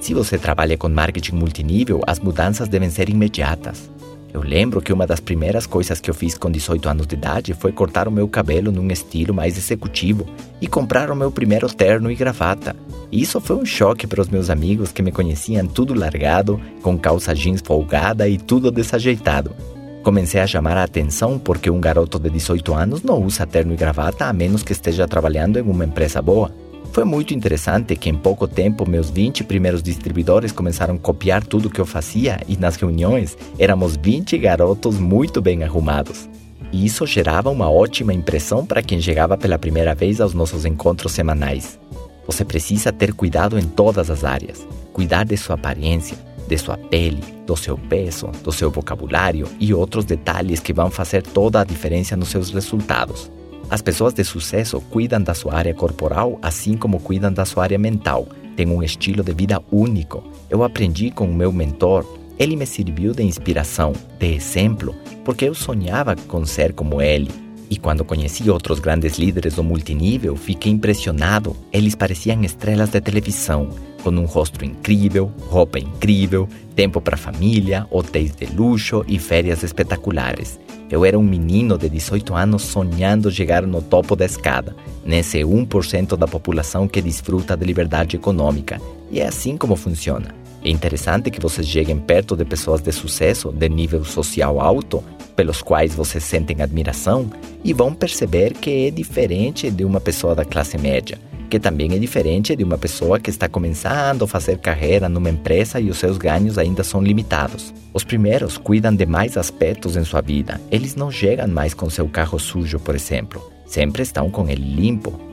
Se você trabalha com marketing multinível, as mudanças devem ser imediatas. Eu lembro que uma das primeiras coisas que eu fiz com 18 anos de idade foi cortar o meu cabelo num estilo mais executivo e comprar o meu primeiro terno e gravata. Isso foi um choque para os meus amigos que me conheciam tudo largado, com calça jeans folgada e tudo desajeitado. Comecei a chamar a atenção porque um garoto de 18 anos não usa terno e gravata a menos que esteja trabalhando em uma empresa boa. Foi muito interessante que em pouco tempo meus 20 primeiros distribuidores começaram a copiar tudo que eu fazia e nas reuniões éramos 20 garotos muito bem arrumados. E isso gerava uma ótima impressão para quem chegava pela primeira vez aos nossos encontros semanais. Você precisa ter cuidado em todas as áreas. Cuidar de sua aparência, de sua pele, do seu peso, do seu vocabulário e outros detalhes que vão fazer toda a diferença nos seus resultados. As pessoas de sucesso cuidam da sua área corporal assim como cuidam da sua área mental. Têm um estilo de vida único. Eu aprendi com o meu mentor. Ele me serviu de inspiração, de exemplo, porque eu sonhava com ser como ele. E quando conheci outros grandes líderes do multinível, fiquei impressionado. Eles pareciam estrelas de televisão, com um rosto incrível, roupa incrível, tempo para família, hotéis de luxo e férias espetaculares. Eu era um menino de 18 anos sonhando chegar no topo da escada, nesse 1% da população que desfruta de liberdade econômica. E é assim como funciona. É interessante que vocês cheguem perto de pessoas de sucesso, de nível social alto, pelos quais vocês sentem admiração, e vão perceber que é diferente de uma pessoa da classe média que também é diferente de uma pessoa que está começando a fazer carreira numa empresa e os seus ganhos ainda são limitados. Os primeiros cuidam de mais aspectos em sua vida. Eles não chegam mais com seu carro sujo, por exemplo. Sempre estão com ele limpo.